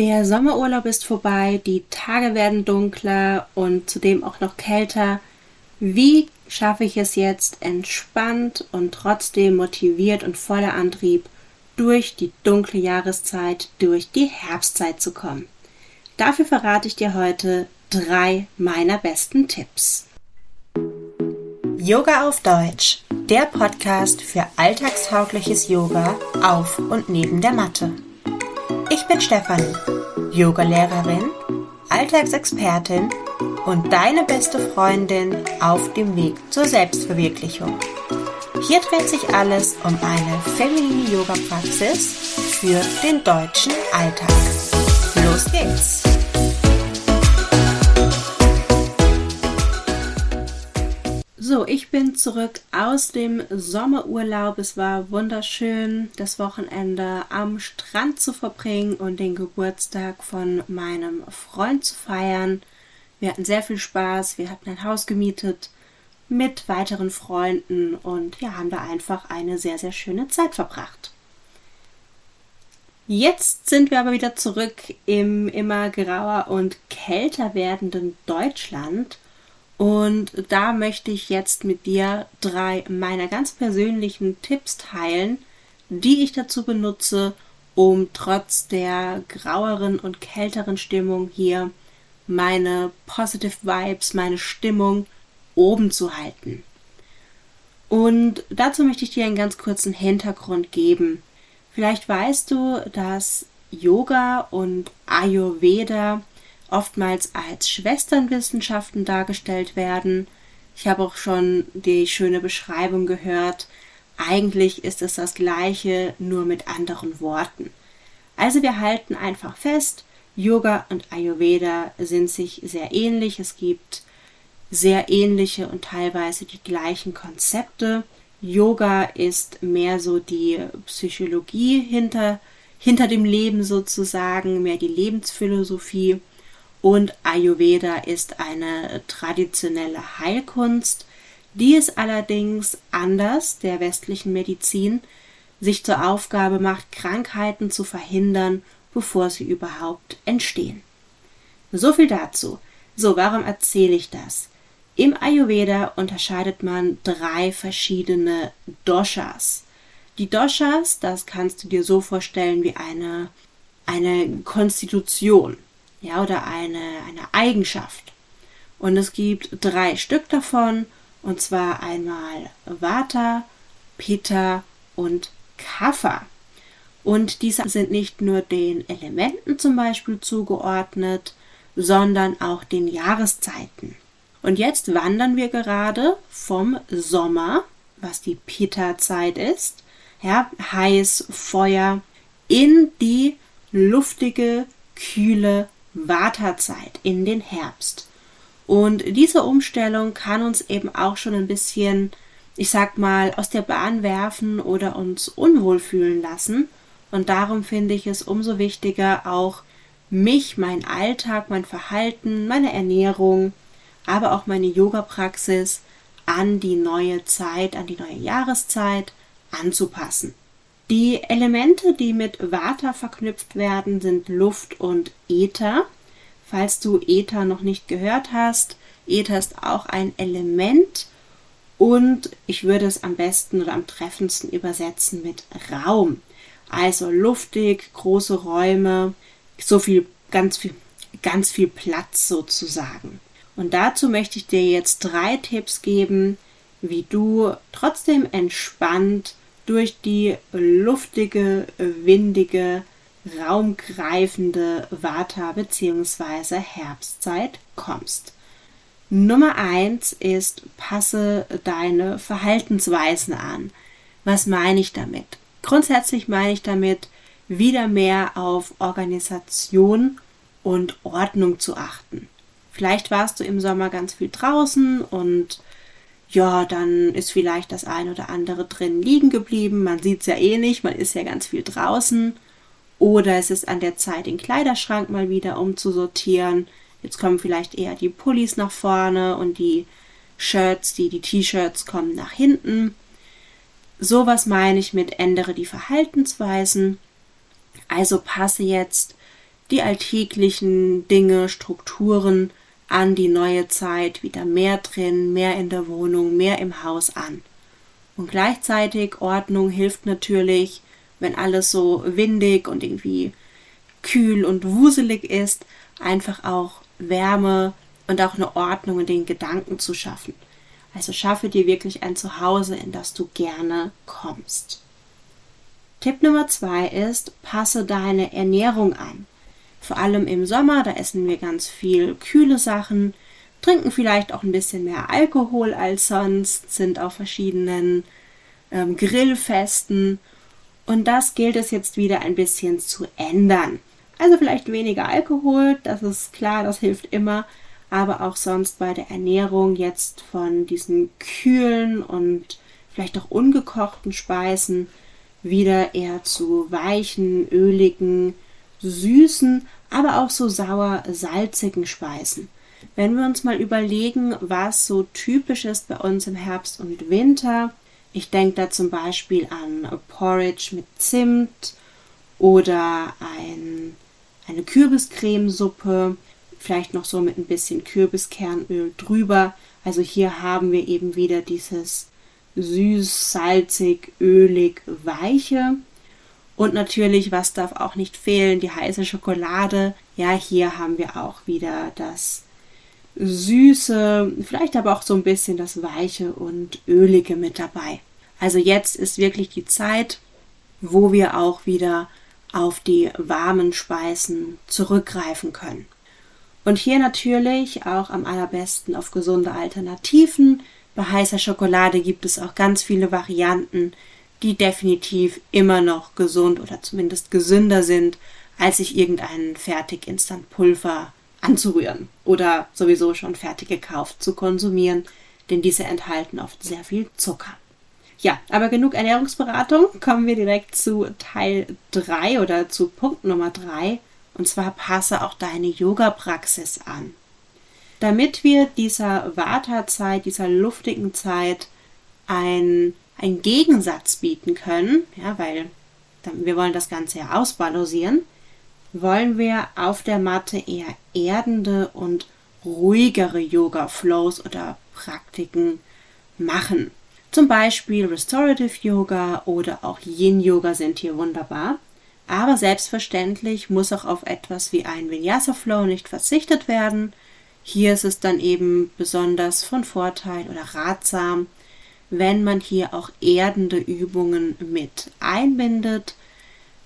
Der Sommerurlaub ist vorbei, die Tage werden dunkler und zudem auch noch kälter. Wie schaffe ich es jetzt entspannt und trotzdem motiviert und voller Antrieb durch die dunkle Jahreszeit, durch die Herbstzeit zu kommen? Dafür verrate ich dir heute drei meiner besten Tipps. Yoga auf Deutsch, der Podcast für alltagstaugliches Yoga auf und neben der Matte. Ich bin Stefanie, Yogalehrerin, Alltagsexpertin und deine beste Freundin auf dem Weg zur Selbstverwirklichung. Hier dreht sich alles um eine feminine Yoga-Praxis für den deutschen Alltag. Los geht's! So, ich bin zurück aus dem Sommerurlaub. Es war wunderschön, das Wochenende am Strand zu verbringen und den Geburtstag von meinem Freund zu feiern. Wir hatten sehr viel Spaß. Wir hatten ein Haus gemietet mit weiteren Freunden und wir haben da einfach eine sehr, sehr schöne Zeit verbracht. Jetzt sind wir aber wieder zurück im immer grauer und kälter werdenden Deutschland und da möchte ich jetzt mit dir drei meiner ganz persönlichen Tipps teilen, die ich dazu benutze, um trotz der graueren und kälteren Stimmung hier meine Positive Vibes, meine Stimmung oben zu halten. Und dazu möchte ich dir einen ganz kurzen Hintergrund geben. Vielleicht weißt du, dass Yoga und Ayurveda oftmals als Schwesternwissenschaften dargestellt werden. Ich habe auch schon die schöne Beschreibung gehört. Eigentlich ist es das gleiche, nur mit anderen Worten. Also wir halten einfach fest, Yoga und Ayurveda sind sich sehr ähnlich. Es gibt sehr ähnliche und teilweise die gleichen Konzepte. Yoga ist mehr so die Psychologie hinter, hinter dem Leben sozusagen, mehr die Lebensphilosophie. Und Ayurveda ist eine traditionelle Heilkunst, die es allerdings anders der westlichen Medizin sich zur Aufgabe macht, Krankheiten zu verhindern, bevor sie überhaupt entstehen. So viel dazu. So, warum erzähle ich das? Im Ayurveda unterscheidet man drei verschiedene Doshas. Die Doshas, das kannst du dir so vorstellen wie eine, eine Konstitution ja, oder eine, eine Eigenschaft. Und es gibt drei Stück davon, und zwar einmal Vata, Pitta und Kapha. Und diese sind nicht nur den Elementen zum Beispiel zugeordnet, sondern auch den Jahreszeiten. Und jetzt wandern wir gerade vom Sommer, was die Pitta-Zeit ist, ja, heiß, Feuer, in die luftige, kühle Wartezeit in den Herbst. Und diese Umstellung kann uns eben auch schon ein bisschen, ich sag mal, aus der Bahn werfen oder uns unwohl fühlen lassen. Und darum finde ich es umso wichtiger, auch mich, mein Alltag, mein Verhalten, meine Ernährung, aber auch meine Yoga-Praxis an die neue Zeit, an die neue Jahreszeit anzupassen. Die Elemente, die mit Vata verknüpft werden, sind Luft und Äther. Falls du Äther noch nicht gehört hast, Äther ist auch ein Element und ich würde es am besten oder am treffendsten übersetzen mit Raum. Also luftig, große Räume, so viel, ganz viel, ganz viel Platz sozusagen. Und dazu möchte ich dir jetzt drei Tipps geben, wie du trotzdem entspannt durch die luftige, windige, raumgreifende Vata- bzw. Herbstzeit kommst. Nummer eins ist, passe deine Verhaltensweisen an. Was meine ich damit? Grundsätzlich meine ich damit, wieder mehr auf Organisation und Ordnung zu achten. Vielleicht warst du im Sommer ganz viel draußen und ja, dann ist vielleicht das ein oder andere drin liegen geblieben. Man sieht es ja eh nicht, man ist ja ganz viel draußen. Oder es ist an der Zeit, den Kleiderschrank mal wieder umzusortieren. Jetzt kommen vielleicht eher die Pullis nach vorne und die Shirts, die, die T-Shirts kommen nach hinten. Sowas meine ich mit ändere die Verhaltensweisen. Also passe jetzt die alltäglichen Dinge, Strukturen an die neue Zeit wieder mehr drin, mehr in der Wohnung, mehr im Haus an. Und gleichzeitig Ordnung hilft natürlich, wenn alles so windig und irgendwie kühl und wuselig ist, einfach auch Wärme und auch eine Ordnung in den Gedanken zu schaffen. Also schaffe dir wirklich ein Zuhause, in das du gerne kommst. Tipp Nummer zwei ist, passe deine Ernährung an. Vor allem im Sommer, da essen wir ganz viel kühle Sachen, trinken vielleicht auch ein bisschen mehr Alkohol als sonst, sind auf verschiedenen ähm, Grillfesten. Und das gilt es jetzt wieder ein bisschen zu ändern. Also vielleicht weniger Alkohol, das ist klar, das hilft immer, aber auch sonst bei der Ernährung jetzt von diesen kühlen und vielleicht auch ungekochten Speisen wieder eher zu weichen, öligen, süßen, aber auch so sauer-salzigen Speisen. Wenn wir uns mal überlegen, was so typisch ist bei uns im Herbst und Winter, ich denke da zum Beispiel an Porridge mit Zimt oder ein eine Kürbiscremesuppe, vielleicht noch so mit ein bisschen Kürbiskernöl drüber. Also hier haben wir eben wieder dieses süß, salzig, ölig, weiche. Und natürlich, was darf auch nicht fehlen, die heiße Schokolade. Ja, hier haben wir auch wieder das Süße, vielleicht aber auch so ein bisschen das Weiche und Ölige mit dabei. Also jetzt ist wirklich die Zeit, wo wir auch wieder auf die warmen Speisen zurückgreifen können. Und hier natürlich auch am allerbesten auf gesunde Alternativen. Bei heißer Schokolade gibt es auch ganz viele Varianten, die definitiv immer noch gesund oder zumindest gesünder sind, als sich irgendein Fertig-Instant-Pulver anzurühren oder sowieso schon fertig gekauft zu konsumieren, denn diese enthalten oft sehr viel Zucker. Ja, aber genug Ernährungsberatung. Kommen wir direkt zu Teil 3 oder zu Punkt Nummer 3. Und zwar passe auch deine Yoga-Praxis an. Damit wir dieser Vata-Zeit, dieser luftigen Zeit ein, ein Gegensatz bieten können, ja, weil wir wollen das Ganze ja ausbalancieren, wollen wir auf der Matte eher erdende und ruhigere Yoga-Flows oder Praktiken machen. Zum Beispiel Restorative Yoga oder auch Yin Yoga sind hier wunderbar. Aber selbstverständlich muss auch auf etwas wie ein Vinyasa Flow nicht verzichtet werden. Hier ist es dann eben besonders von Vorteil oder ratsam, wenn man hier auch erdende Übungen mit einbindet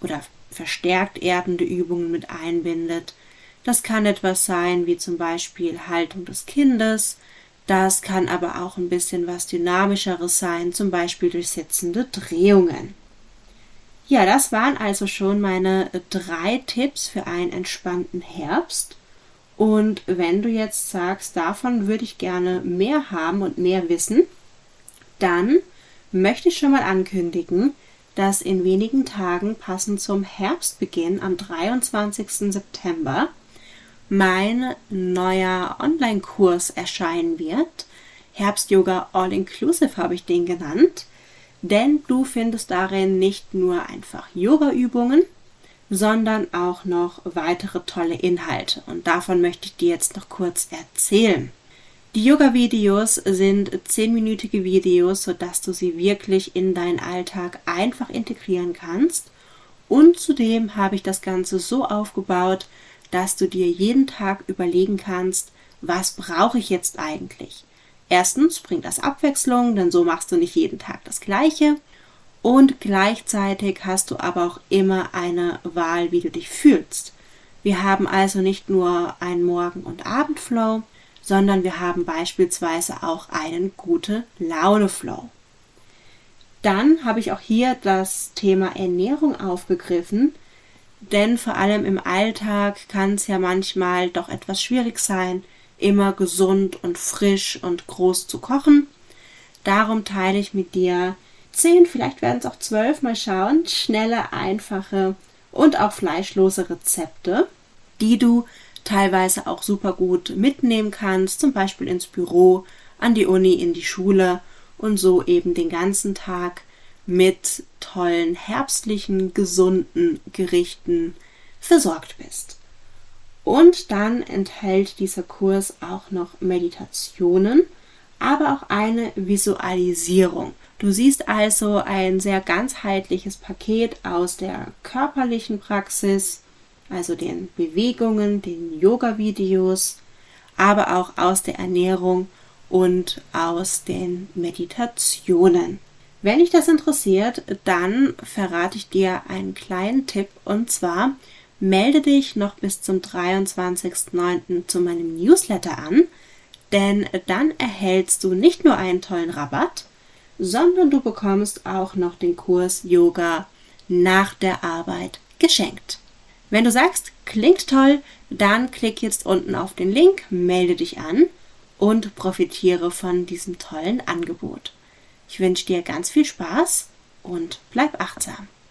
oder verstärkt erdende Übungen mit einbindet. Das kann etwas sein wie zum Beispiel Haltung des Kindes, das kann aber auch ein bisschen was Dynamischeres sein, zum Beispiel durch sitzende Drehungen. Ja, das waren also schon meine drei Tipps für einen entspannten Herbst. Und wenn du jetzt sagst, davon würde ich gerne mehr haben und mehr wissen, dann möchte ich schon mal ankündigen, dass in wenigen Tagen passend zum Herbstbeginn am 23. September mein neuer Online-Kurs erscheinen wird. Herbst-Yoga All-Inclusive habe ich den genannt. Denn du findest darin nicht nur einfach Yoga-Übungen, sondern auch noch weitere tolle Inhalte. Und davon möchte ich dir jetzt noch kurz erzählen. Die Yoga-Videos sind zehnminütige Videos, sodass du sie wirklich in deinen Alltag einfach integrieren kannst. Und zudem habe ich das Ganze so aufgebaut, dass du dir jeden Tag überlegen kannst, was brauche ich jetzt eigentlich? Erstens bringt das Abwechslung, denn so machst du nicht jeden Tag das Gleiche. Und gleichzeitig hast du aber auch immer eine Wahl, wie du dich fühlst. Wir haben also nicht nur einen Morgen- und Abendflow, sondern wir haben beispielsweise auch einen gute Laune-Flow. Dann habe ich auch hier das Thema Ernährung aufgegriffen, denn vor allem im Alltag kann es ja manchmal doch etwas schwierig sein, immer gesund und frisch und groß zu kochen. Darum teile ich mit dir zehn, vielleicht werden es auch zwölf, mal schauen, schnelle, einfache und auch fleischlose Rezepte, die du teilweise auch super gut mitnehmen kannst, zum Beispiel ins Büro, an die Uni, in die Schule und so eben den ganzen Tag mit tollen herbstlichen, gesunden Gerichten versorgt bist. Und dann enthält dieser Kurs auch noch Meditationen, aber auch eine Visualisierung. Du siehst also ein sehr ganzheitliches Paket aus der körperlichen Praxis, also den Bewegungen, den Yoga-Videos, aber auch aus der Ernährung und aus den Meditationen. Wenn dich das interessiert, dann verrate ich dir einen kleinen Tipp und zwar melde dich noch bis zum 23.09. zu meinem Newsletter an, denn dann erhältst du nicht nur einen tollen Rabatt, sondern du bekommst auch noch den Kurs Yoga nach der Arbeit geschenkt. Wenn du sagst, klingt toll, dann klick jetzt unten auf den Link, melde dich an und profitiere von diesem tollen Angebot. Ich wünsche dir ganz viel Spaß und bleib achtsam.